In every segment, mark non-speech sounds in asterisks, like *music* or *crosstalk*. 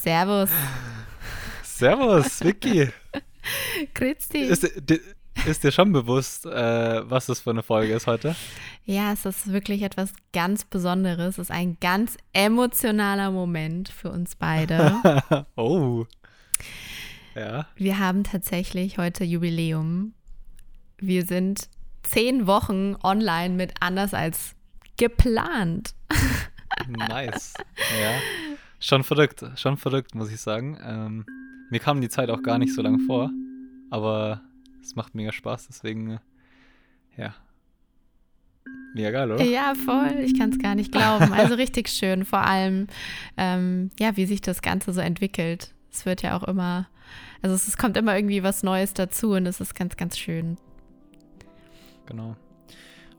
Servus. Servus, Vicky. *laughs* Grüezi. Ist, ist dir schon bewusst, äh, was das für eine Folge ist heute? Ja, es ist wirklich etwas ganz Besonderes. Es ist ein ganz emotionaler Moment für uns beide. *laughs* oh. Ja. Wir haben tatsächlich heute Jubiläum. Wir sind zehn Wochen online mit anders als geplant. Nice. Ja. *laughs* Schon verrückt, schon verrückt, muss ich sagen. Ähm, mir kam die Zeit auch gar nicht so lang vor, aber es macht mega Spaß, deswegen, äh, ja. Mega geil, oder? Ja, voll. Ich kann es gar nicht glauben. Also richtig *laughs* schön. Vor allem, ähm, ja, wie sich das Ganze so entwickelt. Es wird ja auch immer, also es, es kommt immer irgendwie was Neues dazu und es ist ganz, ganz schön. Genau.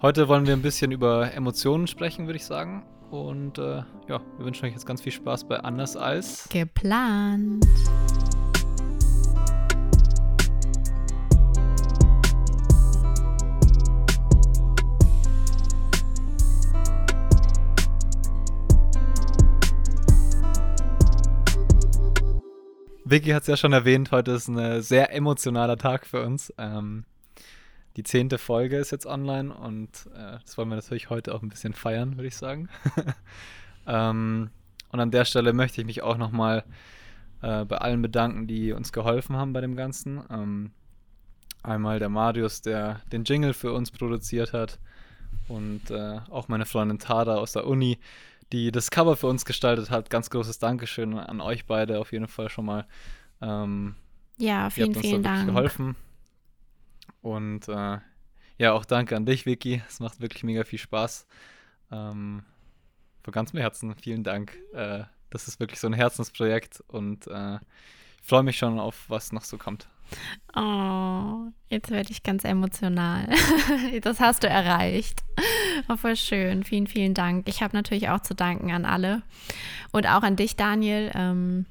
Heute wollen wir ein bisschen über Emotionen sprechen, würde ich sagen. Und äh, ja, wir wünschen euch jetzt ganz viel Spaß bei Anders als geplant. Vicky hat es ja schon erwähnt, heute ist ein sehr emotionaler Tag für uns. Ähm, die zehnte Folge ist jetzt online und äh, das wollen wir natürlich heute auch ein bisschen feiern, würde ich sagen. *laughs* ähm, und an der Stelle möchte ich mich auch nochmal äh, bei allen bedanken, die uns geholfen haben bei dem Ganzen. Ähm, einmal der Marius, der den Jingle für uns produziert hat und äh, auch meine Freundin Tada aus der Uni, die das Cover für uns gestaltet hat. Ganz großes Dankeschön an euch beide auf jeden Fall schon mal. Ähm, ja, vielen, vielen Dank. geholfen. Und äh, ja, auch danke an dich, Vicky. Es macht wirklich mega viel Spaß. Ähm, von ganzem Herzen vielen Dank. Äh, das ist wirklich so ein Herzensprojekt und äh, ich freue mich schon auf, was noch so kommt. Oh, jetzt werde ich ganz emotional. *laughs* das hast du erreicht. Oh, voll schön. Vielen, vielen Dank. Ich habe natürlich auch zu danken an alle und auch an dich, Daniel. Ähm,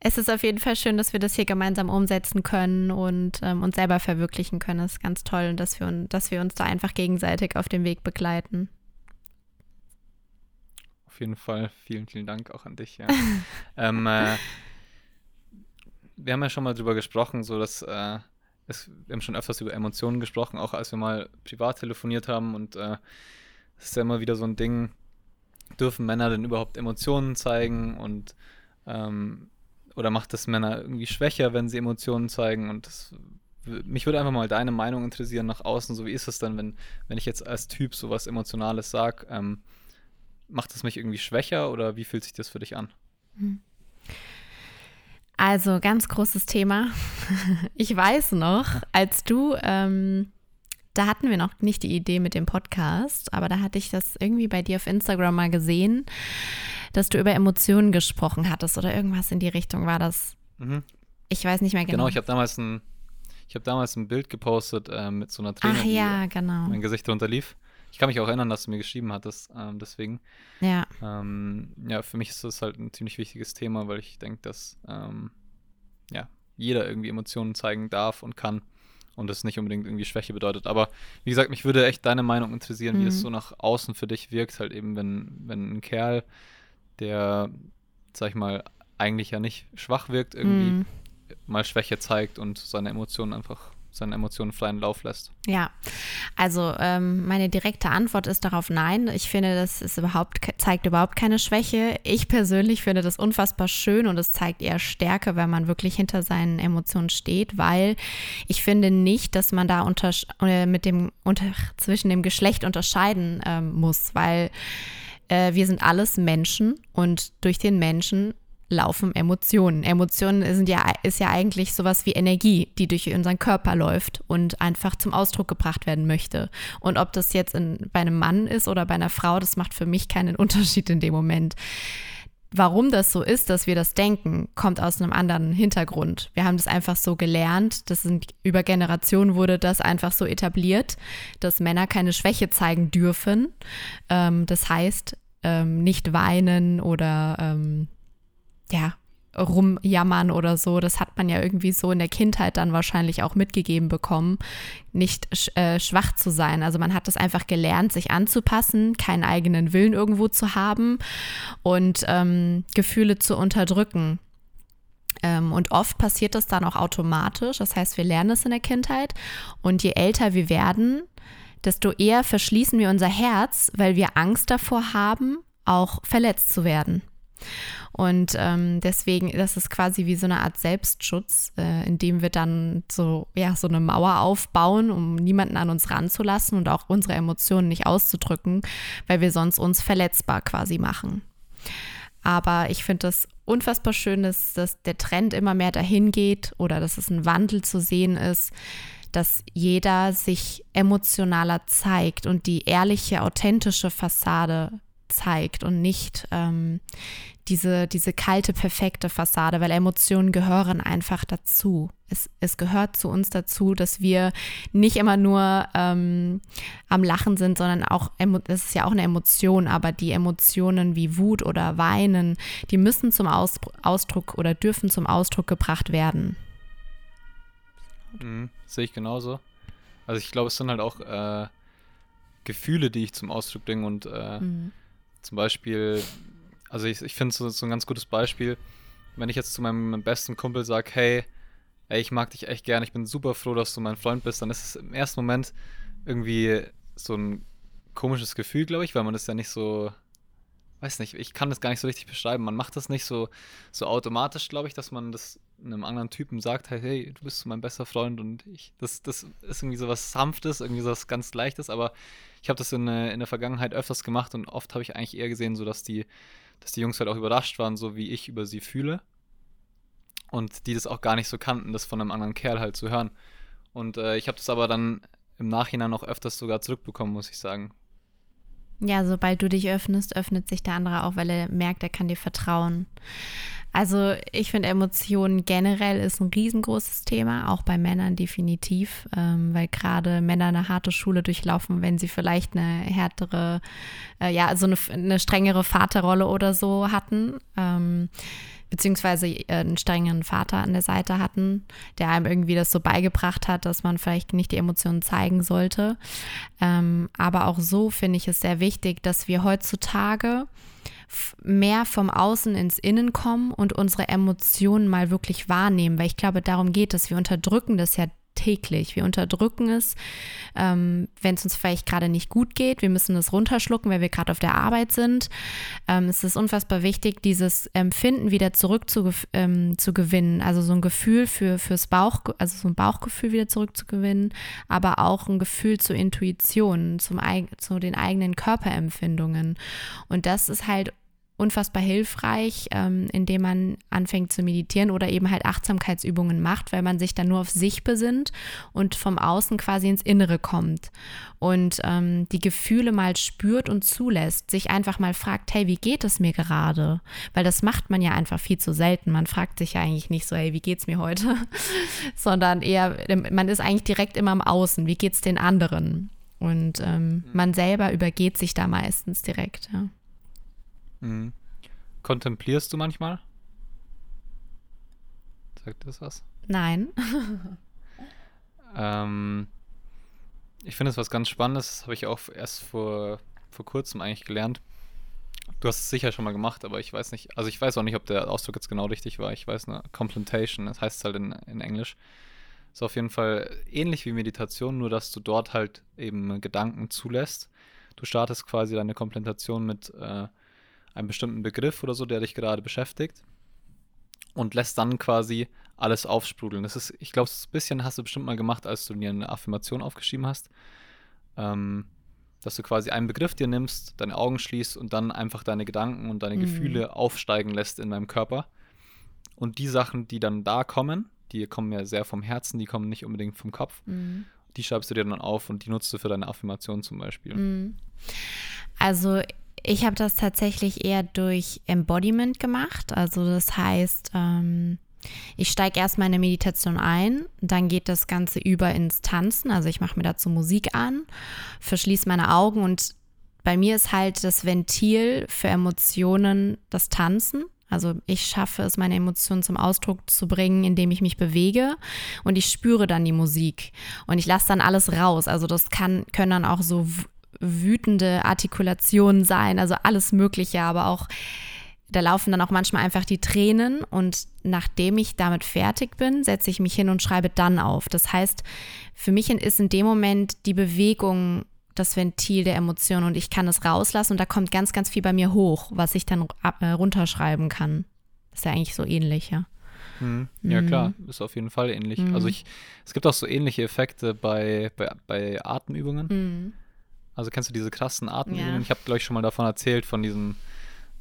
es ist auf jeden Fall schön, dass wir das hier gemeinsam umsetzen können und ähm, uns selber verwirklichen können. Das ist ganz toll und dass wir, dass wir uns da einfach gegenseitig auf dem Weg begleiten. Auf jeden Fall. Vielen, vielen Dank auch an dich. Ja. *laughs* ähm, äh, wir haben ja schon mal drüber gesprochen, so dass äh, es, wir haben schon öfters über Emotionen gesprochen, auch als wir mal privat telefoniert haben und äh, es ist ja immer wieder so ein Ding, dürfen Männer denn überhaupt Emotionen zeigen und ähm, oder macht das Männer irgendwie schwächer, wenn sie Emotionen zeigen und das, mich würde einfach mal deine Meinung interessieren nach außen, so wie ist es dann, wenn, wenn ich jetzt als Typ sowas Emotionales sage, ähm, macht es mich irgendwie schwächer oder wie fühlt sich das für dich an? Hm. Also ganz großes Thema. *laughs* Ich weiß noch, als du, ähm, da hatten wir noch nicht die Idee mit dem Podcast, aber da hatte ich das irgendwie bei dir auf Instagram mal gesehen, dass du über Emotionen gesprochen hattest oder irgendwas in die Richtung war das. Mhm. Ich weiß nicht mehr genau. Genau, ich habe damals ein, ich habe damals ein Bild gepostet äh, mit so einer Träne, Ach, ja, genau. mein Gesicht drunter lief. Ich kann mich auch erinnern, dass du mir geschrieben hattest, ähm, deswegen. Ja. Ähm, ja, für mich ist das halt ein ziemlich wichtiges Thema, weil ich denke, dass ähm, ja, jeder irgendwie Emotionen zeigen darf und kann und das nicht unbedingt irgendwie Schwäche bedeutet. Aber wie gesagt, mich würde echt deine Meinung interessieren, mhm. wie es mhm. so nach außen für dich wirkt, halt eben, wenn, wenn ein Kerl, der, sag ich mal, eigentlich ja nicht schwach wirkt, irgendwie mhm. mal Schwäche zeigt und seine Emotionen einfach seine Emotionen freien Lauf lässt? Ja, also ähm, meine direkte Antwort ist darauf nein. Ich finde, das ist überhaupt, zeigt überhaupt keine Schwäche. Ich persönlich finde das unfassbar schön und es zeigt eher Stärke, wenn man wirklich hinter seinen Emotionen steht, weil ich finde nicht, dass man da unter, äh, mit dem, unter, zwischen dem Geschlecht unterscheiden ähm, muss, weil äh, wir sind alles Menschen und durch den Menschen laufen Emotionen. Emotionen sind ja, ist ja eigentlich sowas wie Energie, die durch unseren Körper läuft und einfach zum Ausdruck gebracht werden möchte. Und ob das jetzt in, bei einem Mann ist oder bei einer Frau, das macht für mich keinen *laughs* Unterschied in dem Moment. Warum das so ist, dass wir das denken, kommt aus einem anderen Hintergrund. Wir haben das einfach so gelernt, das sind, über Generationen wurde das einfach so etabliert, dass Männer keine Schwäche zeigen dürfen. Ähm, das heißt, ähm, nicht weinen oder ähm, ja, rumjammern oder so. Das hat man ja irgendwie so in der Kindheit dann wahrscheinlich auch mitgegeben bekommen, nicht äh, schwach zu sein. Also man hat es einfach gelernt, sich anzupassen, keinen eigenen Willen irgendwo zu haben und ähm, Gefühle zu unterdrücken. Ähm, und oft passiert das dann auch automatisch. Das heißt, wir lernen es in der Kindheit. Und je älter wir werden, desto eher verschließen wir unser Herz, weil wir Angst davor haben, auch verletzt zu werden. Und ähm, deswegen, das ist quasi wie so eine Art Selbstschutz, äh, indem wir dann so, ja, so eine Mauer aufbauen, um niemanden an uns ranzulassen und auch unsere Emotionen nicht auszudrücken, weil wir sonst uns verletzbar quasi machen. Aber ich finde es unfassbar schön, dass, dass der Trend immer mehr dahin geht oder dass es ein Wandel zu sehen ist, dass jeder sich emotionaler zeigt und die ehrliche, authentische Fassade zeigt und nicht ähm, diese, diese kalte, perfekte Fassade, weil Emotionen gehören einfach dazu. Es, es gehört zu uns dazu, dass wir nicht immer nur ähm, am Lachen sind, sondern auch, das ist ja auch eine Emotion, aber die Emotionen wie Wut oder Weinen, die müssen zum Aus, Ausdruck oder dürfen zum Ausdruck gebracht werden. Mhm, sehe ich genauso. Also ich glaube, es sind halt auch äh, Gefühle, die ich zum Ausdruck bringe und äh, mhm. Zum Beispiel also ich, ich finde es so, so ein ganz gutes Beispiel, wenn ich jetzt zu meinem besten Kumpel sage, hey, ey, ich mag dich echt gern, ich bin super froh, dass du mein Freund bist, dann ist es im ersten Moment irgendwie so ein komisches Gefühl, glaube ich, weil man das ja nicht so, weiß nicht, ich kann das gar nicht so richtig beschreiben. Man macht das nicht so, so automatisch, glaube ich, dass man das einem anderen Typen sagt, hey, hey, du bist mein bester Freund und ich, das, das ist irgendwie so was Sanftes, irgendwie so was ganz Leichtes, aber ich habe das in, in der Vergangenheit öfters gemacht und oft habe ich eigentlich eher gesehen, so dass die dass die Jungs halt auch überrascht waren, so wie ich über sie fühle. Und die das auch gar nicht so kannten, das von einem anderen Kerl halt zu hören. Und äh, ich habe das aber dann im Nachhinein auch öfters sogar zurückbekommen, muss ich sagen. Ja, sobald du dich öffnest, öffnet sich der andere auch, weil er merkt, er kann dir vertrauen. Also ich finde Emotionen generell ist ein riesengroßes Thema, auch bei Männern definitiv, ähm, weil gerade Männer eine harte Schule durchlaufen, wenn sie vielleicht eine härtere, äh, ja, also eine, eine, strengere Vaterrolle oder so hatten. Ähm, beziehungsweise äh, einen strengen Vater an der Seite hatten, der einem irgendwie das so beigebracht hat, dass man vielleicht nicht die Emotionen zeigen sollte. Ähm, aber auch so finde ich es sehr wichtig, dass wir heutzutage mehr vom Außen ins Innen kommen und unsere Emotionen mal wirklich wahrnehmen, weil ich glaube, darum geht es. Wir unterdrücken das ja täglich. Wir unterdrücken es, ähm, wenn es uns vielleicht gerade nicht gut geht. Wir müssen es runterschlucken, weil wir gerade auf der Arbeit sind. Ähm, es ist unfassbar wichtig, dieses Empfinden wieder zurück zu, ähm, zu. Also so ein Gefühl für, fürs Bauch, also so ein Bauchgefühl wieder zurückzugewinnen, aber auch ein Gefühl zur Intuition, zum, zu den eigenen Körperempfindungen. Und das ist halt unfassbar hilfreich, ähm, indem man anfängt zu meditieren oder eben halt Achtsamkeitsübungen macht, weil man sich dann nur auf sich besinnt und vom Außen quasi ins Innere kommt und ähm, die Gefühle mal spürt und zulässt, sich einfach mal fragt, hey, wie geht es mir gerade? Weil das macht man ja einfach viel zu selten. Man fragt sich ja eigentlich nicht so, hey, wie geht's mir heute? *laughs* Sondern eher, man ist eigentlich direkt immer im Außen, wie geht's den anderen? Und ähm, mhm. man selber übergeht sich da meistens direkt, ja. Mhm. Kontemplierst du manchmal? Sagt das was? Nein. ähm, ich finde es was ganz Spannendes, das habe ich auch erst vor, vor kurzem eigentlich gelernt. Du hast es sicher schon mal gemacht, aber ich weiß nicht, also ich weiß auch nicht, ob der Ausdruck jetzt genau richtig war. Ich weiß eine Complantation, das heißt halt in, in Englisch. Ist auf jeden Fall ähnlich wie Meditation, nur dass du dort halt eben Gedanken zulässt. Du startest quasi deine Komplantation mit äh, einen bestimmten Begriff oder so, der dich gerade beschäftigt und lässt dann quasi alles aufsprudeln. Das ist, ich glaube, ein bisschen hast du bestimmt mal gemacht, als du dir eine Affirmation aufgeschrieben hast. Ähm, dass du quasi einen Begriff dir nimmst, deine Augen schließt und dann einfach deine Gedanken und deine mhm. Gefühle aufsteigen lässt in deinem Körper. Und die Sachen, die dann da kommen, die kommen ja sehr vom Herzen, die kommen nicht unbedingt vom Kopf. Mhm. Die schreibst du dir dann auf und die nutzt du für deine Affirmation zum Beispiel. Mhm. Also ich habe das tatsächlich eher durch Embodiment gemacht. Also das heißt, ähm, ich steige erstmal in eine Meditation ein, dann geht das Ganze über ins Tanzen. Also ich mache mir dazu Musik an, verschließe meine Augen und bei mir ist halt das Ventil für Emotionen das Tanzen. Also ich schaffe es, meine Emotionen zum Ausdruck zu bringen, indem ich mich bewege und ich spüre dann die Musik und ich lasse dann alles raus. Also das kann, können dann auch so wütende Artikulationen sein, also alles Mögliche, aber auch da laufen dann auch manchmal einfach die Tränen und nachdem ich damit fertig bin, setze ich mich hin und schreibe dann auf. Das heißt, für mich ist in dem Moment die Bewegung das Ventil der Emotionen und ich kann es rauslassen und da kommt ganz, ganz viel bei mir hoch, was ich dann äh, runterschreiben kann. ist ja eigentlich so ähnlich, ja. Hm. Ja, mhm. klar, ist auf jeden Fall ähnlich. Mhm. Also ich, es gibt auch so ähnliche Effekte bei, bei, bei Atemübungen. Mhm. Also kennst du diese krassen Atemübungen? Ja. Ich habe, glaube ich, schon mal davon erzählt, von diesem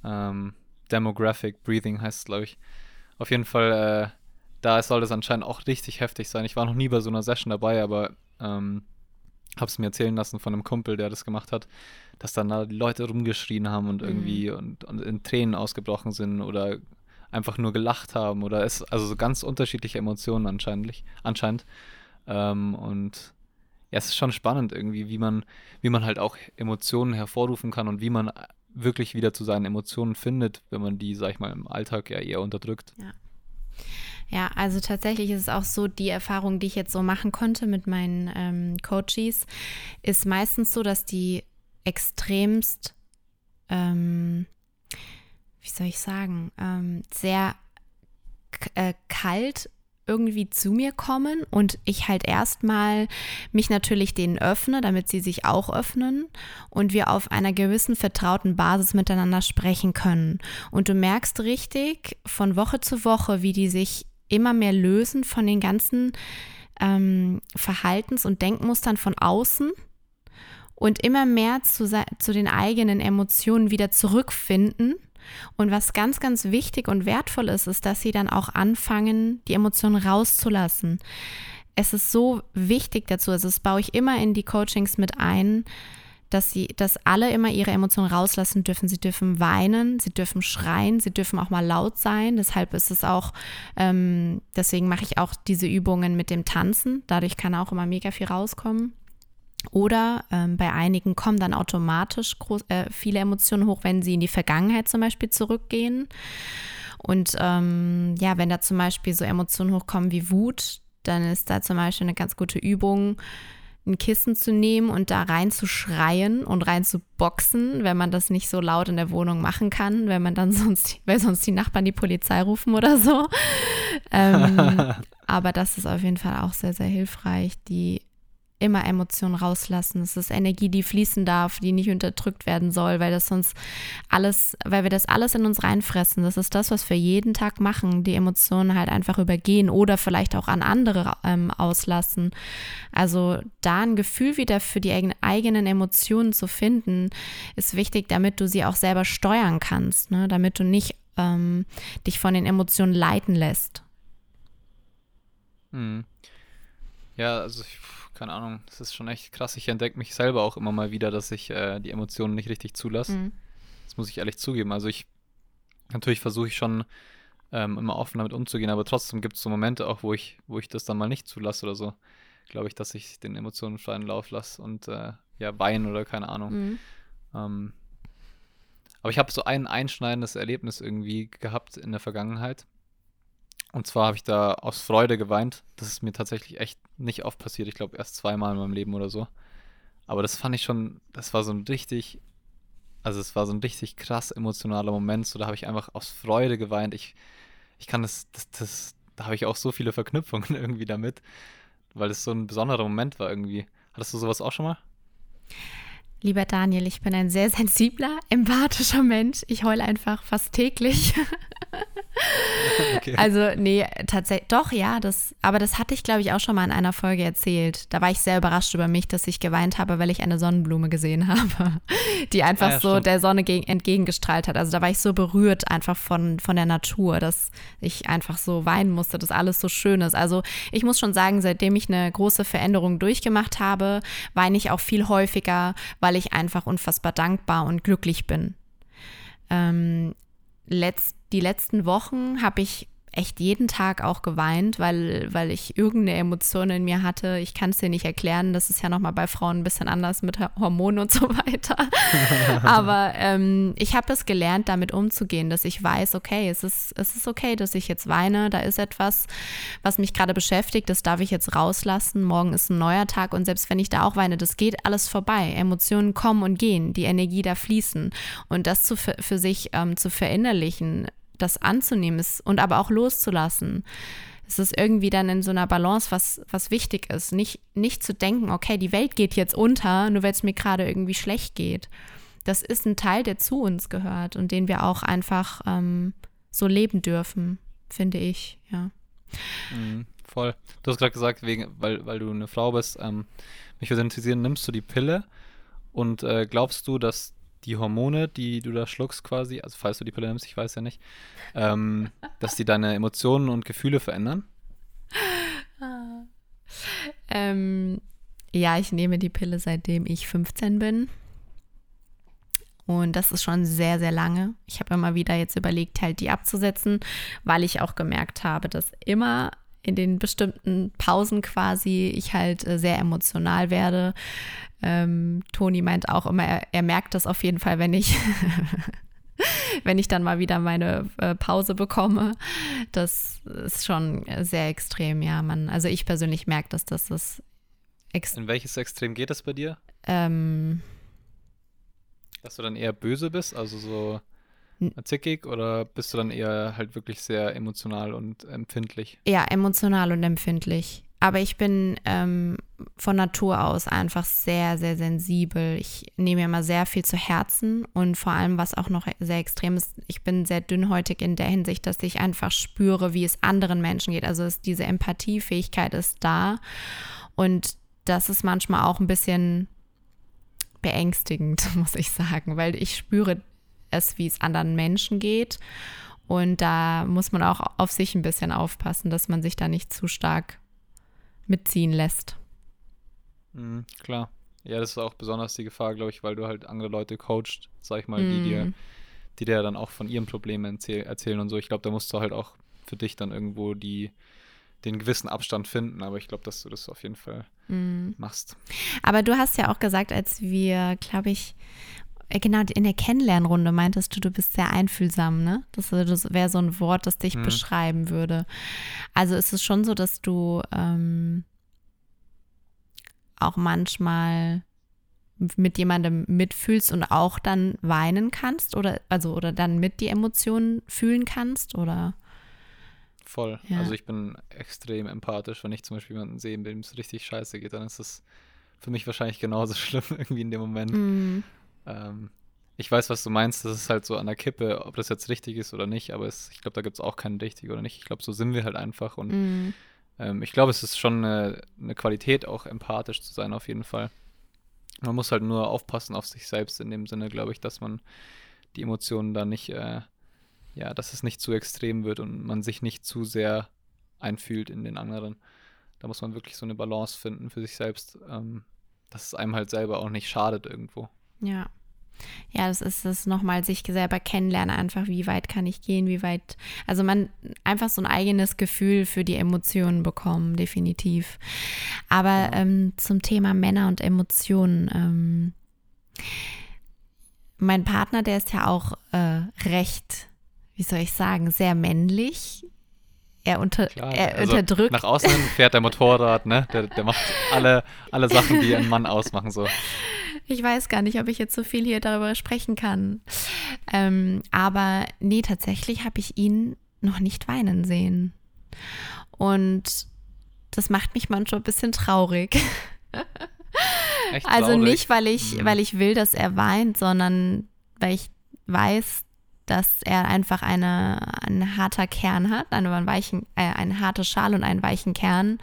ähm, Demographic Breathing heißt es, glaube ich. Auf jeden Fall, äh, da soll das anscheinend auch richtig heftig sein. Ich war noch nie bei so einer Session dabei, aber ähm, habe es mir erzählen lassen von einem Kumpel, der das gemacht hat, dass dann da die Leute rumgeschrien haben und irgendwie mhm. und, und, in Tränen ausgebrochen sind oder einfach nur gelacht haben oder es also so ganz unterschiedliche Emotionen anscheinend anscheinend ähm, und ja es ist schon spannend irgendwie wie man wie man halt auch Emotionen hervorrufen kann und wie man wirklich wieder zu seinen Emotionen findet wenn man die sag ich mal im Alltag ja eher unterdrückt. Ja. Ja, also tatsächlich ist es auch so, die Erfahrung, die ich jetzt so machen konnte mit meinen ähm, Coaches, ist meistens so, dass die extremst, ähm, wie soll ich sagen, ähm, sehr äh, kalt irgendwie zu mir kommen und ich halt erstmal mich natürlich denen öffne, damit sie sich auch öffnen und wir auf einer gewissen vertrauten Basis miteinander sprechen können. Und du merkst richtig von Woche zu Woche, wie die sich immer mehr lösen von den ganzen ähm, Verhaltens- und Denkmustern von außen und immer mehr zu, zu den eigenen Emotionen wieder zurückfinden. Und was ganz, ganz wichtig und wertvoll ist, ist, dass sie dann auch anfangen, die Emotionen rauszulassen. Es ist so wichtig dazu, also das baue ich immer in die Coachings mit ein, dass sie, dass alle immer ihre Emotionen rauslassen dürfen. Sie dürfen weinen, sie dürfen schreien, sie dürfen auch mal laut sein. Deshalb ist es auch, ähm, deswegen mache ich auch diese Übungen mit dem Tanzen. Dadurch kann auch immer mega viel rauskommen. Oder ähm, bei einigen kommen dann automatisch groß, äh, viele Emotionen hoch, wenn sie in die Vergangenheit zum Beispiel zurückgehen. Und ähm, ja, wenn da zum Beispiel so Emotionen hochkommen wie Wut, dann ist da zum Beispiel eine ganz gute Übung, ein Kissen zu nehmen und da rein zu schreien und rein zu boxen, wenn man das nicht so laut in der Wohnung machen kann, wenn man dann *laughs* sonst, weil sonst die Nachbarn die Polizei rufen oder so. Ähm, *laughs* aber das ist auf jeden Fall auch sehr, sehr hilfreich, die immer Emotionen rauslassen. Es ist Energie, die fließen darf, die nicht unterdrückt werden soll, weil das sonst alles, weil wir das alles in uns reinfressen. Das ist das, was wir jeden Tag machen, die Emotionen halt einfach übergehen oder vielleicht auch an andere ähm, auslassen. Also da ein Gefühl wieder für die eigenen Emotionen zu finden, ist wichtig, damit du sie auch selber steuern kannst, ne? damit du nicht ähm, dich von den Emotionen leiten lässt. Hm. Ja, also ich keine Ahnung, das ist schon echt krass. Ich entdecke mich selber auch immer mal wieder, dass ich äh, die Emotionen nicht richtig zulasse. Mhm. Das muss ich ehrlich zugeben. Also ich, natürlich versuche ich schon ähm, immer offen damit umzugehen, aber trotzdem gibt es so Momente auch, wo ich, wo ich das dann mal nicht zulasse oder so. Glaube ich, dass ich den Emotionen freien Lauf lasse und äh, ja, weinen oder keine Ahnung. Mhm. Ähm, aber ich habe so ein einschneidendes Erlebnis irgendwie gehabt in der Vergangenheit. Und zwar habe ich da aus Freude geweint. Das ist mir tatsächlich echt nicht oft passiert. Ich glaube erst zweimal in meinem Leben oder so. Aber das fand ich schon, das war so ein richtig, also es war so ein richtig krass emotionaler Moment. So, da habe ich einfach aus Freude geweint. Ich, ich kann das, das, das da habe ich auch so viele Verknüpfungen *laughs* irgendwie damit, weil es so ein besonderer Moment war irgendwie. Hattest du sowas auch schon mal? Lieber Daniel, ich bin ein sehr sensibler, empathischer Mensch. Ich heule einfach fast täglich. *laughs* Okay. Also, nee, tatsächlich, doch, ja, das, aber das hatte ich, glaube ich, auch schon mal in einer Folge erzählt. Da war ich sehr überrascht über mich, dass ich geweint habe, weil ich eine Sonnenblume gesehen habe, *laughs* die einfach ah, ja, so stimmt. der Sonne entgegengestrahlt hat. Also da war ich so berührt einfach von, von der Natur, dass ich einfach so weinen musste, dass alles so schön ist. Also ich muss schon sagen, seitdem ich eine große Veränderung durchgemacht habe, weine ich auch viel häufiger, weil ich einfach unfassbar dankbar und glücklich bin. Ähm, letzt, die letzten Wochen habe ich echt jeden Tag auch geweint, weil, weil ich irgendeine Emotion in mir hatte. Ich kann es dir nicht erklären. Das ist ja nochmal bei Frauen ein bisschen anders mit Hormonen und so *laughs* weiter. Aber ähm, ich habe es gelernt, damit umzugehen, dass ich weiß, okay, es ist, es ist okay, dass ich jetzt weine. Da ist etwas, was mich gerade beschäftigt. Das darf ich jetzt rauslassen. Morgen ist ein neuer Tag und selbst wenn ich da auch weine, das geht alles vorbei. Emotionen kommen und gehen, die Energie da fließen. Und das zu, für sich ähm, zu verinnerlichen, das anzunehmen ist und aber auch loszulassen. Es ist irgendwie dann in so einer Balance, was, was wichtig ist. Nicht, nicht zu denken, okay, die Welt geht jetzt unter, nur weil es mir gerade irgendwie schlecht geht. Das ist ein Teil, der zu uns gehört und den wir auch einfach ähm, so leben dürfen, finde ich, ja. Mhm, voll. Du hast gerade gesagt, wegen, weil, weil du eine Frau bist, ähm, mich würde interessieren, nimmst du die Pille und äh, glaubst du, dass die Hormone, die du da schluckst quasi, also falls du die Pille nimmst, ich weiß ja nicht, ähm, *laughs* dass die deine Emotionen und Gefühle verändern? Ähm, ja, ich nehme die Pille seitdem ich 15 bin. Und das ist schon sehr, sehr lange. Ich habe immer wieder jetzt überlegt, halt die abzusetzen, weil ich auch gemerkt habe, dass immer in den bestimmten Pausen quasi ich halt äh, sehr emotional werde. Ähm, Toni meint auch immer, er, er, merkt das auf jeden Fall, wenn ich, *laughs* wenn ich dann mal wieder meine äh, Pause bekomme. Das ist schon sehr extrem, ja. Man, also ich persönlich merke das, dass das In welches Extrem geht das bei dir? Ähm, Dass du dann eher böse bist, also so zickig oder bist du dann eher halt wirklich sehr emotional und empfindlich? Ja, emotional und empfindlich. Aber ich bin ähm, von Natur aus einfach sehr, sehr sensibel. Ich nehme mir immer sehr viel zu Herzen und vor allem, was auch noch sehr extrem ist, ich bin sehr dünnhäutig in der Hinsicht, dass ich einfach spüre, wie es anderen Menschen geht. Also ist, diese Empathiefähigkeit ist da und das ist manchmal auch ein bisschen beängstigend, *laughs* muss ich sagen, weil ich spüre es, wie es anderen Menschen geht. Und da muss man auch auf sich ein bisschen aufpassen, dass man sich da nicht zu stark mitziehen lässt. Mhm, klar. Ja, das ist auch besonders die Gefahr, glaube ich, weil du halt andere Leute coachst, sag ich mal, mm. die dir, mhm. die dir dann auch von ihren Problemen erzähl erzählen und so. Ich glaube, da musst du halt auch für dich dann irgendwo die, den gewissen Abstand finden, aber ich glaube, dass du das auf jeden Fall mm. machst. Aber du hast ja auch gesagt, als wir, glaube ich, genau in der Kennenlernrunde meintest du, du bist sehr einfühlsam, ne? Das, das wäre so ein Wort, das dich mhm. beschreiben würde. Also ist es schon so, dass du ähm, auch manchmal mit jemandem mitfühlst und auch dann weinen kannst oder also oder dann mit die Emotionen fühlen kannst oder voll. Ja. Also ich bin extrem empathisch, wenn ich zum Beispiel jemanden sehe, dem es richtig scheiße geht, dann ist es für mich wahrscheinlich genauso *laughs* schlimm irgendwie in dem Moment. Mhm. Ähm, ich weiß, was du meinst. Das ist halt so an der Kippe, ob das jetzt richtig ist oder nicht. Aber es, ich glaube, da gibt es auch keinen richtig oder nicht. Ich glaube, so sind wir halt einfach. Und mm. ähm, ich glaube, es ist schon eine, eine, Qualität, auch empathisch zu sein, auf jeden Fall. Man muss halt nur aufpassen auf sich selbst, in dem Sinne, glaube ich, dass man die Emotionen da nicht, äh, ja, dass es nicht zu extrem wird und man sich nicht zu sehr einfühlt in den anderen. Da muss man wirklich so eine Balance finden für sich selbst, ähm, dass es einem halt selber auch nicht schadet irgendwo. Ja. Ja, das ist es nochmal sich selber kennenlernen, einfach wie weit kann ich gehen, wie weit, also man einfach so ein eigenes Gefühl für die Emotionen bekommen, definitiv. Aber ähm, zum Thema Männer und Emotionen, ähm, mein Partner, der ist ja auch äh, recht, wie soll ich sagen, sehr männlich. Er, unter, Klar, er also unterdrückt. Nach außen fährt der Motorrad, ne? Der, der macht alle, alle Sachen, die einen Mann ausmachen, so. Ich weiß gar nicht, ob ich jetzt so viel hier darüber sprechen kann. Ähm, aber nee, tatsächlich habe ich ihn noch nicht weinen sehen. Und das macht mich manchmal ein bisschen traurig. *laughs* Echt also traurig? nicht, weil ich, mhm. weil ich will, dass er weint, sondern weil ich weiß, dass er einfach eine, ein harter Kern hat, einen weichen, äh, eine harte Schale und einen weichen Kern.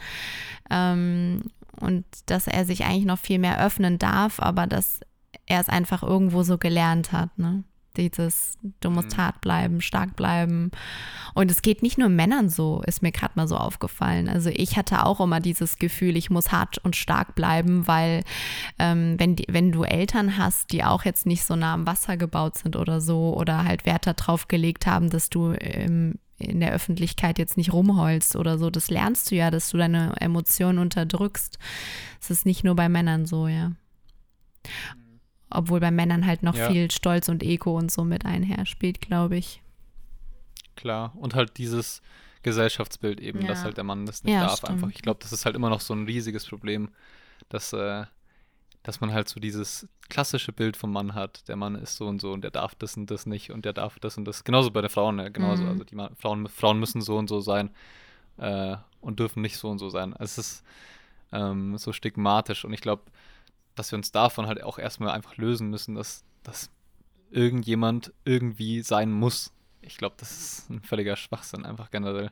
Ähm, und dass er sich eigentlich noch viel mehr öffnen darf, aber dass er es einfach irgendwo so gelernt hat, ne? Dieses, du musst mhm. hart bleiben, stark bleiben. Und es geht nicht nur Männern so, ist mir gerade mal so aufgefallen. Also ich hatte auch immer dieses Gefühl, ich muss hart und stark bleiben, weil ähm, wenn, die, wenn du Eltern hast, die auch jetzt nicht so nah am Wasser gebaut sind oder so, oder halt Wert darauf gelegt haben, dass du im, in der Öffentlichkeit jetzt nicht rumheulst oder so. Das lernst du ja, dass du deine Emotionen unterdrückst. Es ist nicht nur bei Männern so, ja. Obwohl bei Männern halt noch ja. viel Stolz und Ego und so mit einherspielt, glaube ich. Klar, und halt dieses Gesellschaftsbild eben, ja. dass halt der Mann das nicht ja, darf stimmt. einfach. Ich glaube, das ist halt immer noch so ein riesiges Problem, dass, äh, dass man halt so dieses klassische Bild vom Mann hat. Der Mann ist so und so und der darf das und das nicht und der darf das und das. Genauso bei den Frauen, ne? genauso. Mhm. Also die Ma Frauen, Frauen müssen so und so sein äh, und dürfen nicht so und so sein. Also es ist ähm, so stigmatisch und ich glaube, dass wir uns davon halt auch erstmal einfach lösen müssen, dass, dass irgendjemand irgendwie sein muss. Ich glaube, das ist ein völliger Schwachsinn, einfach generell.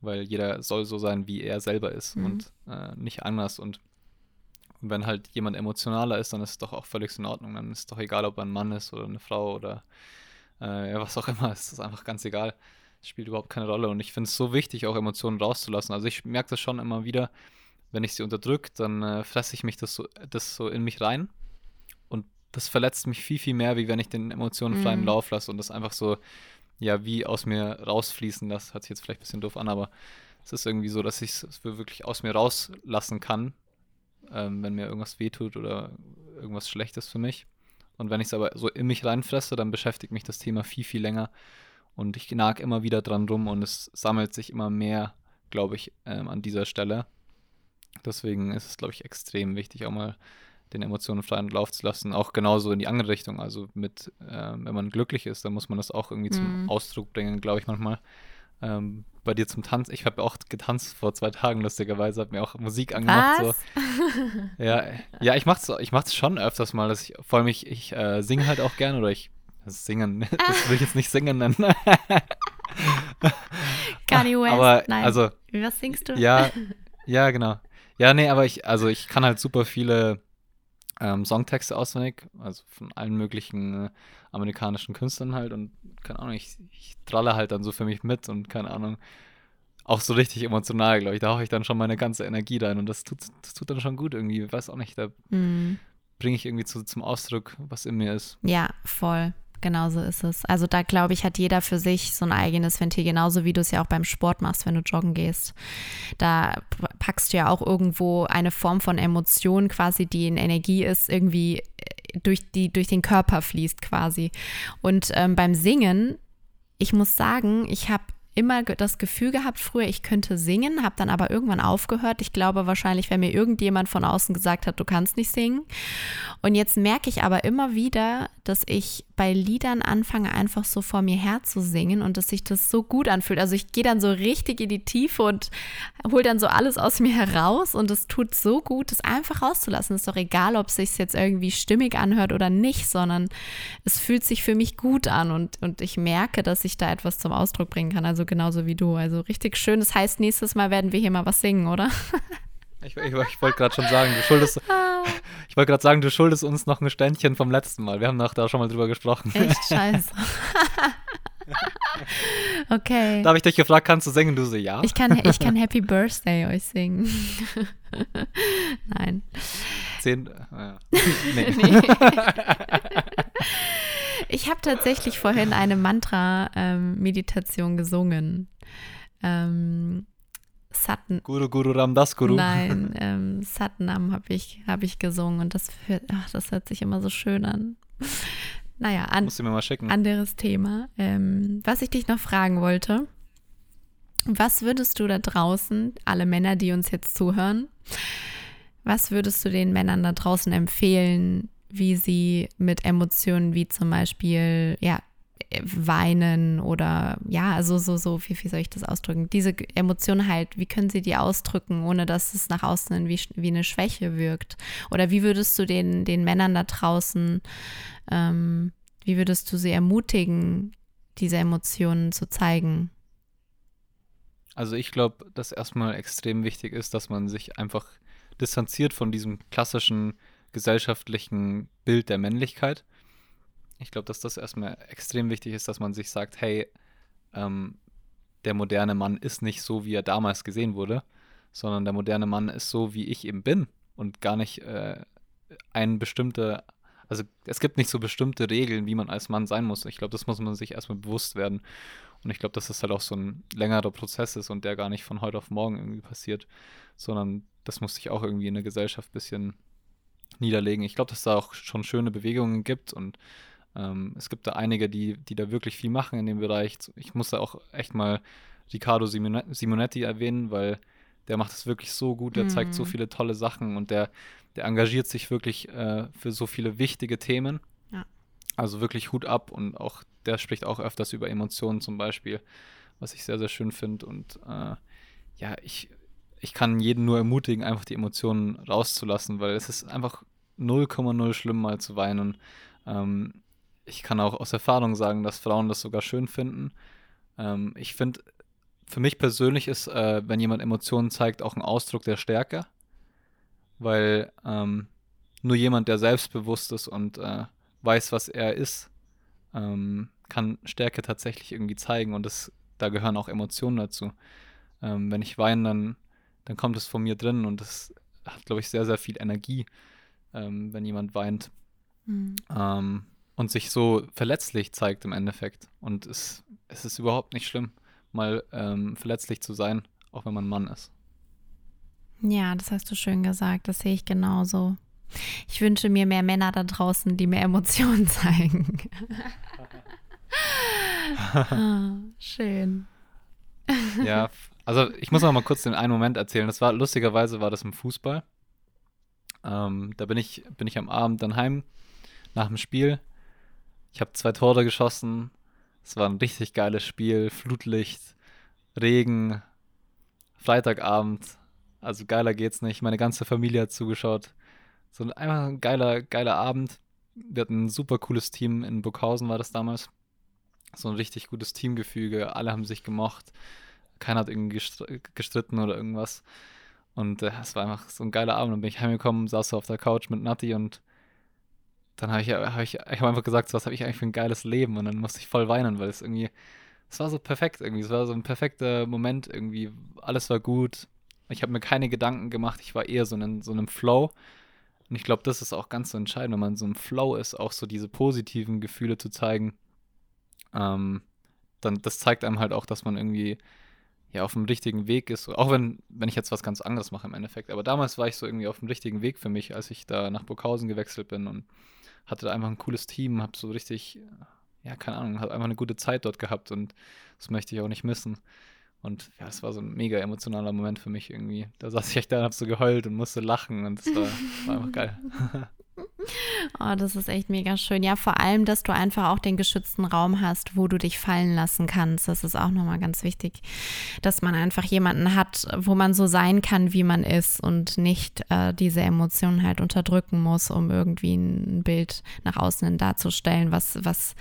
Weil jeder soll so sein, wie er selber ist mhm. und äh, nicht anders. Und wenn halt jemand emotionaler ist, dann ist es doch auch völlig in Ordnung. Dann ist es doch egal, ob er ein Mann ist oder eine Frau oder äh, was auch immer. Es ist einfach ganz egal. Es spielt überhaupt keine Rolle. Und ich finde es so wichtig, auch Emotionen rauszulassen. Also ich merke das schon immer wieder, wenn ich sie unterdrücke, dann äh, fresse ich mich das so, das so in mich rein. Und das verletzt mich viel, viel mehr, wie wenn ich den Emotionen freien mhm. Lauf lasse und das einfach so, ja, wie aus mir rausfließen lasse. Hört sich jetzt vielleicht ein bisschen doof an, aber es ist irgendwie so, dass ich es wirklich aus mir rauslassen kann, ähm, wenn mir irgendwas wehtut oder irgendwas Schlechtes für mich. Und wenn ich es aber so in mich reinfresse, dann beschäftigt mich das Thema viel, viel länger. Und ich nag immer wieder dran rum und es sammelt sich immer mehr, glaube ich, ähm, an dieser Stelle. Deswegen ist es, glaube ich, extrem wichtig, auch mal den Emotionen freien Lauf zu lassen. Auch genauso in die andere Richtung. Also mit, äh, wenn man glücklich ist, dann muss man das auch irgendwie mhm. zum Ausdruck bringen, glaube ich manchmal. Ähm, bei dir zum Tanz. Ich habe auch getanzt vor zwei Tagen, lustigerweise, habe mir auch Musik angemacht. So. *laughs* ja, ja, ich mache es ich mach's schon öfters mal. Dass ich, vor allem, ich, ich äh, singe halt auch gerne oder ich singen, *laughs* das will ich jetzt nicht singen nennen. *laughs* Kanye West, Aber, nein. Also, Was singst du? Ja, ja, genau. Ja, nee, aber ich, also ich kann halt super viele ähm, Songtexte auswendig, also von allen möglichen äh, amerikanischen Künstlern halt und keine Ahnung, ich, ich tralle halt dann so für mich mit und keine Ahnung, auch so richtig emotional, glaube ich. Da haue ich dann schon meine ganze Energie rein und das tut, das tut dann schon gut irgendwie. Weiß auch nicht, da mm. bringe ich irgendwie zu, zum Ausdruck, was in mir ist. Ja, voll genau so ist es. Also da glaube ich, hat jeder für sich so ein eigenes Ventil, genauso wie du es ja auch beim Sport machst, wenn du joggen gehst. Da packst du ja auch irgendwo eine Form von Emotion quasi, die in Energie ist, irgendwie äh, durch, die durch den Körper fließt quasi. Und ähm, beim Singen, ich muss sagen, ich habe immer das Gefühl gehabt früher, ich könnte singen, habe dann aber irgendwann aufgehört. Ich glaube wahrscheinlich, wenn mir irgendjemand von außen gesagt hat, du kannst nicht singen. Und jetzt merke ich aber immer wieder, dass ich bei Liedern anfange, einfach so vor mir her zu singen und dass sich das so gut anfühlt. Also ich gehe dann so richtig in die Tiefe und hole dann so alles aus mir heraus und es tut so gut, es einfach rauszulassen. Ist doch egal, ob es sich jetzt irgendwie stimmig anhört oder nicht, sondern es fühlt sich für mich gut an und, und ich merke, dass ich da etwas zum Ausdruck bringen kann. Also genauso wie du. Also richtig schön. Das heißt, nächstes Mal werden wir hier mal was singen, oder? *laughs* Ich, ich, ich wollte gerade schon sagen, du schuldest. Ich wollte gerade sagen, du schuldest uns noch ein Ständchen vom letzten Mal. Wir haben doch da schon mal drüber gesprochen. Echt scheiße. *laughs* okay. Da habe ich dich gefragt, kannst du singen? Du so, ja. Ich kann, ich kann *laughs* Happy Birthday euch singen. *laughs* Nein. Zehn. Äh. Nee. nee. Ich habe tatsächlich vorhin eine Mantra-Meditation ähm, gesungen. Ähm, Satn. Guru Guru Ramdas Guru. Nein, *laughs* ähm, Satnam habe ich, hab ich gesungen und das, ach, das hört sich immer so schön an. Naja, an, Musst du mir mal schicken. anderes Thema. Ähm, was ich dich noch fragen wollte, was würdest du da draußen, alle Männer, die uns jetzt zuhören, was würdest du den Männern da draußen empfehlen, wie sie mit Emotionen wie zum Beispiel, ja, weinen oder ja, also so, so, wie, wie soll ich das ausdrücken? Diese Emotionen halt, wie können sie die ausdrücken, ohne dass es nach außen wie, wie eine Schwäche wirkt? Oder wie würdest du den, den Männern da draußen, ähm, wie würdest du sie ermutigen, diese Emotionen zu zeigen? Also ich glaube, dass erstmal extrem wichtig ist, dass man sich einfach distanziert von diesem klassischen gesellschaftlichen Bild der Männlichkeit ich glaube, dass das erstmal extrem wichtig ist, dass man sich sagt, hey, ähm, der moderne Mann ist nicht so, wie er damals gesehen wurde, sondern der moderne Mann ist so, wie ich eben bin und gar nicht äh, ein bestimmte, also es gibt nicht so bestimmte Regeln, wie man als Mann sein muss. Ich glaube, das muss man sich erstmal bewusst werden. Und ich glaube, dass das halt auch so ein längerer Prozess ist und der gar nicht von heute auf morgen irgendwie passiert, sondern das muss sich auch irgendwie in der Gesellschaft ein bisschen niederlegen. Ich glaube, dass da auch schon schöne Bewegungen gibt und ähm, es gibt da einige, die, die da wirklich viel machen in dem Bereich. Ich muss da auch echt mal Riccardo Simonetti erwähnen, weil der macht es wirklich so gut, der mhm. zeigt so mhm. viele tolle Sachen und der, der engagiert sich wirklich äh, für so viele wichtige Themen. Ja. Also wirklich Hut ab und auch der spricht auch öfters über Emotionen zum Beispiel, was ich sehr, sehr schön finde. Und äh, ja, ich, ich kann jeden nur ermutigen, einfach die Emotionen rauszulassen, weil es ist einfach 0,0 schlimm, mal zu weinen. Ähm, ich kann auch aus Erfahrung sagen, dass Frauen das sogar schön finden. Ähm, ich finde, für mich persönlich ist, äh, wenn jemand Emotionen zeigt, auch ein Ausdruck der Stärke, weil ähm, nur jemand, der selbstbewusst ist und äh, weiß, was er ist, ähm, kann Stärke tatsächlich irgendwie zeigen und das, da gehören auch Emotionen dazu. Ähm, wenn ich weine, dann, dann kommt es von mir drin und das hat, glaube ich, sehr, sehr viel Energie, ähm, wenn jemand weint. Mhm. Und sich so verletzlich zeigt im Endeffekt. Und es, es ist überhaupt nicht schlimm, mal ähm, verletzlich zu sein, auch wenn man Mann ist. Ja, das hast du schön gesagt. Das sehe ich genauso. Ich wünsche mir mehr Männer da draußen, die mehr Emotionen *laughs* zeigen. ah, schön. ja, *laughs* also ich muss noch mal kurz den einen Moment erzählen. Das war lustigerweise war das im Fußball. Ähm, da bin ich bin ich am Abend dann heim nach dem Spiel. Ich habe zwei Tore geschossen. Es war ein richtig geiles Spiel, Flutlicht, Regen, Freitagabend. Also geiler geht's nicht. Meine ganze Familie hat zugeschaut. So ein, einfach ein geiler, geiler Abend. Wir hatten ein super cooles Team. In Burghausen war das damals. So ein richtig gutes Teamgefüge. Alle haben sich gemocht. Keiner hat irgendwie gestritten oder irgendwas. Und äh, es war einfach so ein geiler Abend. Dann bin ich heimgekommen, saß so auf der Couch mit Nati und dann habe ich, hab ich, ich hab einfach gesagt, so, was habe ich eigentlich für ein geiles Leben? Und dann musste ich voll weinen, weil es irgendwie, es war so perfekt irgendwie. Es war so ein perfekter Moment irgendwie. Alles war gut. Ich habe mir keine Gedanken gemacht. Ich war eher so in so einem Flow. Und ich glaube, das ist auch ganz so entscheidend, wenn man so im Flow ist, auch so diese positiven Gefühle zu zeigen. Ähm, dann, das zeigt einem halt auch, dass man irgendwie ja auf dem richtigen Weg ist. Auch wenn, wenn ich jetzt was ganz anderes mache im Endeffekt. Aber damals war ich so irgendwie auf dem richtigen Weg für mich, als ich da nach Burghausen gewechselt bin und hatte da einfach ein cooles Team, habe so richtig, ja, keine Ahnung, habe einfach eine gute Zeit dort gehabt und das möchte ich auch nicht missen. Und ja, es war so ein mega emotionaler Moment für mich irgendwie. Da saß ich echt da und hab so geheult und musste lachen und es war, war einfach geil. *laughs* Oh, das ist echt mega schön. Ja, vor allem, dass du einfach auch den geschützten Raum hast, wo du dich fallen lassen kannst. Das ist auch nochmal ganz wichtig, dass man einfach jemanden hat, wo man so sein kann, wie man ist und nicht äh, diese Emotionen halt unterdrücken muss, um irgendwie ein Bild nach außen darzustellen, was, was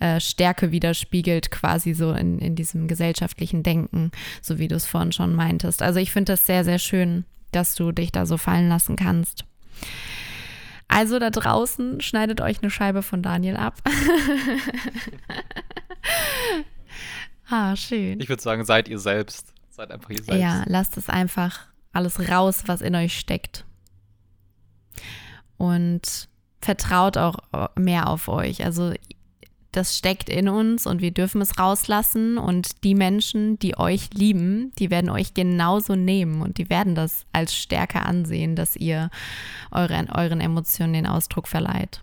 äh, Stärke widerspiegelt, quasi so in, in diesem gesellschaftlichen Denken, so wie du es vorhin schon meintest. Also ich finde das sehr, sehr schön, dass du dich da so fallen lassen kannst. Also da draußen schneidet euch eine Scheibe von Daniel ab. *laughs* ah, schön. Ich würde sagen, seid ihr selbst. Seid einfach ihr selbst. Ja, lasst es einfach alles raus, was in euch steckt. Und vertraut auch mehr auf euch. Also das steckt in uns und wir dürfen es rauslassen. Und die Menschen, die euch lieben, die werden euch genauso nehmen und die werden das als Stärke ansehen, dass ihr euren, euren Emotionen den Ausdruck verleiht.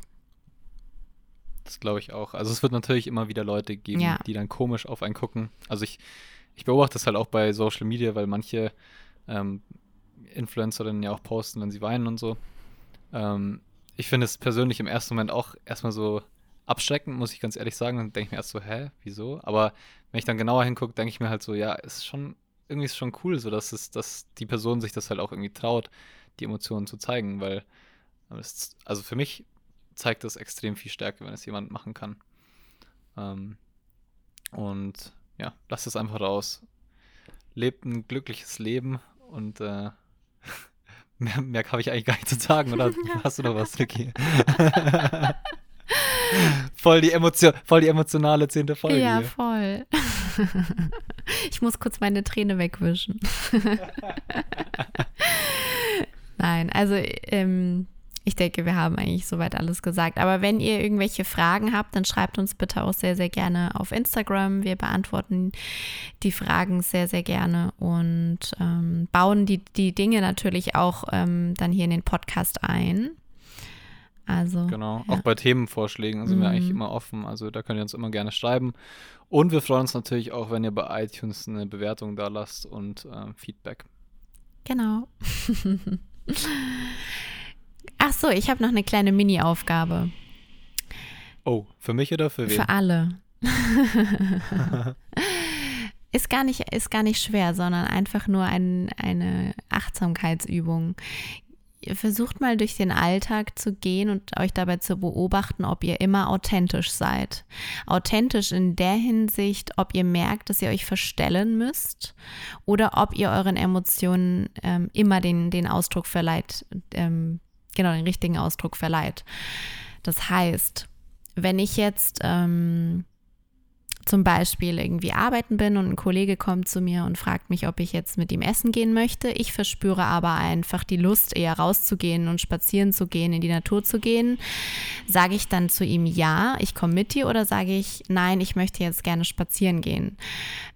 Das glaube ich auch. Also es wird natürlich immer wieder Leute geben, ja. die dann komisch auf einen gucken. Also ich, ich beobachte das halt auch bei Social Media, weil manche ähm, Influencerinnen ja auch posten, wenn sie weinen und so. Ähm, ich finde es persönlich im ersten Moment auch erstmal so abschreckend, muss ich ganz ehrlich sagen. Dann denke ich mir erst so, hä, wieso? Aber wenn ich dann genauer hingucke, denke ich mir halt so, ja, ist schon, irgendwie ist schon cool, so dass es, dass die Person sich das halt auch irgendwie traut, die Emotionen zu zeigen, weil es, also für mich zeigt das extrem viel Stärke, wenn es jemand machen kann. Ähm, und ja, lasst es einfach raus. Lebt ein glückliches Leben und äh, *laughs* mehr, mehr habe ich eigentlich gar nicht zu sagen, oder *laughs* hast du noch was, Vicky? *laughs* voll, die Emotion, voll die emotionale zehnte Folge. Ja, voll. *laughs* ich muss kurz meine Träne wegwischen. *laughs* Nein, also ähm, ich denke, wir haben eigentlich soweit alles gesagt. Aber wenn ihr irgendwelche Fragen habt, dann schreibt uns bitte auch sehr, sehr gerne auf Instagram. Wir beantworten die Fragen sehr, sehr gerne und ähm, bauen die, die Dinge natürlich auch ähm, dann hier in den Podcast ein. Also. Genau, ja. auch bei Themenvorschlägen sind mhm. wir eigentlich mhm. immer offen. Also da könnt ihr uns immer gerne schreiben. Und wir freuen uns natürlich auch, wenn ihr bei iTunes eine Bewertung da lasst und äh, Feedback. Genau. Ach so, ich habe noch eine kleine Mini-Aufgabe. Oh, für mich oder für wen? Für alle. *laughs* ist, gar nicht, ist gar nicht schwer, sondern einfach nur ein, eine Achtsamkeitsübung. Versucht mal durch den Alltag zu gehen und euch dabei zu beobachten, ob ihr immer authentisch seid. Authentisch in der Hinsicht, ob ihr merkt, dass ihr euch verstellen müsst oder ob ihr euren Emotionen ähm, immer den, den Ausdruck verleiht, ähm, genau den richtigen Ausdruck verleiht. Das heißt, wenn ich jetzt ähm, zum Beispiel irgendwie arbeiten bin und ein Kollege kommt zu mir und fragt mich, ob ich jetzt mit ihm essen gehen möchte. Ich verspüre aber einfach die Lust, eher rauszugehen und spazieren zu gehen, in die Natur zu gehen. Sage ich dann zu ihm ja, ich komme mit dir oder sage ich nein, ich möchte jetzt gerne spazieren gehen?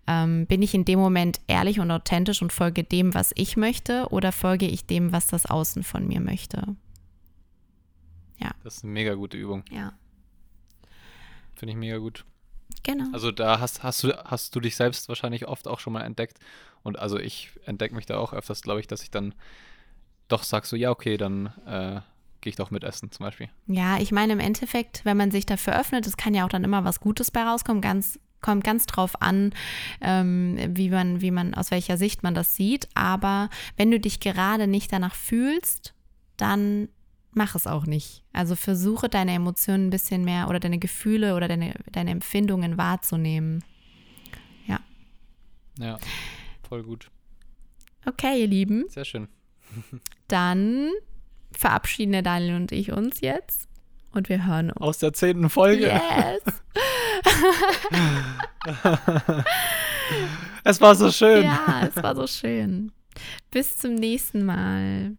Ähm, bin ich in dem Moment ehrlich und authentisch und folge dem, was ich möchte oder folge ich dem, was das Außen von mir möchte? Ja. Das ist eine mega gute Übung. Ja. Finde ich mega gut. Genau. Also da hast, hast, du, hast du dich selbst wahrscheinlich oft auch schon mal entdeckt. Und also ich entdecke mich da auch öfters, glaube ich, dass ich dann doch sage so, ja, okay, dann äh, gehe ich doch mit essen zum Beispiel. Ja, ich meine im Endeffekt, wenn man sich dafür öffnet, es kann ja auch dann immer was Gutes bei rauskommen, ganz kommt ganz drauf an, ähm, wie man, wie man, aus welcher Sicht man das sieht. Aber wenn du dich gerade nicht danach fühlst, dann mach es auch nicht. Also versuche deine Emotionen ein bisschen mehr oder deine Gefühle oder deine, deine Empfindungen wahrzunehmen. Ja. Ja, voll gut. Okay, ihr Lieben. Sehr schön. Dann verabschieden der Daniel und ich uns jetzt und wir hören uns. Aus der zehnten Folge. Yes. *laughs* es war so schön. Ja, es war so schön. Bis zum nächsten Mal.